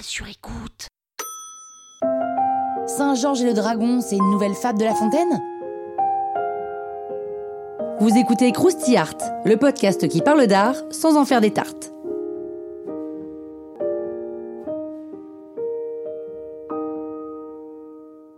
Sur écoute. Saint-Georges et le dragon, c'est une nouvelle fable de La Fontaine? Vous écoutez Krusty Art, le podcast qui parle d'art sans en faire des tartes.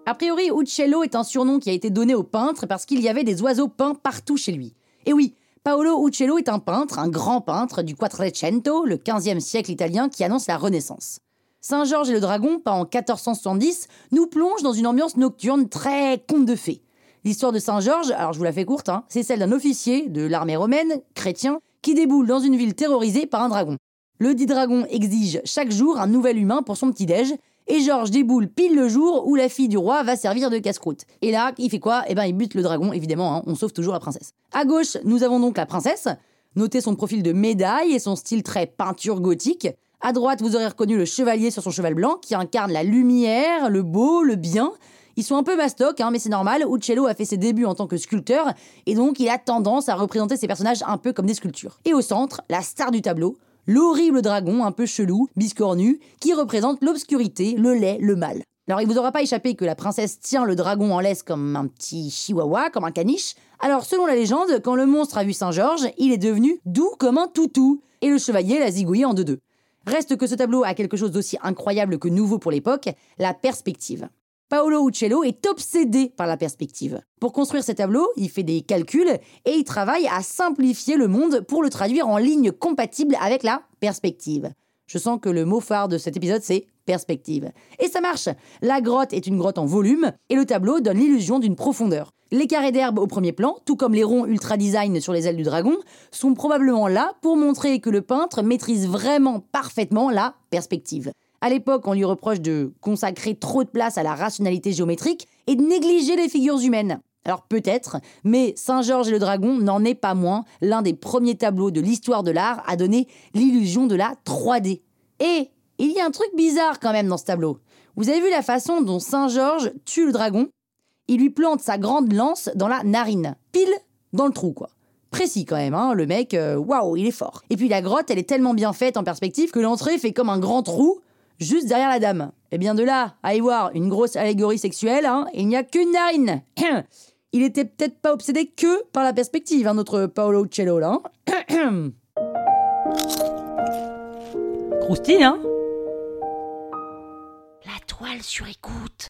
A priori, Uccello est un surnom qui a été donné au peintre parce qu'il y avait des oiseaux peints partout chez lui. Et oui, Paolo Uccello est un peintre, un grand peintre du Quattrocento, le 15e siècle italien qui annonce la Renaissance. Saint-Georges et le Dragon, peint en 1470, nous plonge dans une ambiance nocturne très conte de fées. L'histoire de Saint-Georges, alors je vous la fais courte, hein, c'est celle d'un officier de l'armée romaine, chrétien, qui déboule dans une ville terrorisée par un dragon. Le dit dragon exige chaque jour un nouvel humain pour son petit-déj, et Georges déboule pile le jour où la fille du roi va servir de casse-croûte. Et là, il fait quoi? Eh ben, il bute le dragon, évidemment, hein, on sauve toujours la princesse. À gauche, nous avons donc la princesse. Notez son profil de médaille et son style très peinture gothique. À droite, vous aurez reconnu le chevalier sur son cheval blanc qui incarne la lumière, le beau, le bien. Ils sont un peu mastoc, hein, mais c'est normal. Uccello a fait ses débuts en tant que sculpteur et donc il a tendance à représenter ses personnages un peu comme des sculptures. Et au centre, la star du tableau, l'horrible dragon un peu chelou, biscornu, qui représente l'obscurité, le lait, le mal. Alors il vous aura pas échappé que la princesse tient le dragon en laisse comme un petit chihuahua, comme un caniche. Alors selon la légende, quand le monstre a vu Saint-Georges, il est devenu doux comme un toutou, et le chevalier l'a zigouillé en deux-deux. Reste que ce tableau a quelque chose d'aussi incroyable que nouveau pour l'époque, la perspective. Paolo Uccello est obsédé par la perspective. Pour construire ces tableaux, il fait des calculs et il travaille à simplifier le monde pour le traduire en lignes compatibles avec la perspective. Je sens que le mot phare de cet épisode, c'est perspective. Et ça marche La grotte est une grotte en volume, et le tableau donne l'illusion d'une profondeur. Les carrés d'herbe au premier plan, tout comme les ronds ultra design sur les ailes du dragon, sont probablement là pour montrer que le peintre maîtrise vraiment parfaitement la perspective. À l'époque, on lui reproche de consacrer trop de place à la rationalité géométrique et de négliger les figures humaines. Alors peut-être, mais Saint-Georges et le Dragon n'en est pas moins l'un des premiers tableaux de l'histoire de l'art à donner l'illusion de la 3D. Et il y a un truc bizarre quand même dans ce tableau. Vous avez vu la façon dont Saint-Georges tue le dragon? Il lui plante sa grande lance dans la narine, pile dans le trou quoi. Précis quand même, hein, le mec, euh, waouh, il est fort. Et puis la grotte, elle est tellement bien faite en perspective que l'entrée fait comme un grand trou juste derrière la dame. Et bien de là à y voir une grosse allégorie sexuelle, hein, il n'y a qu'une narine. il était peut-être pas obsédé que par la perspective, hein, notre Paolo Cello là. Hein. Croustille, hein? La toile sur écoute.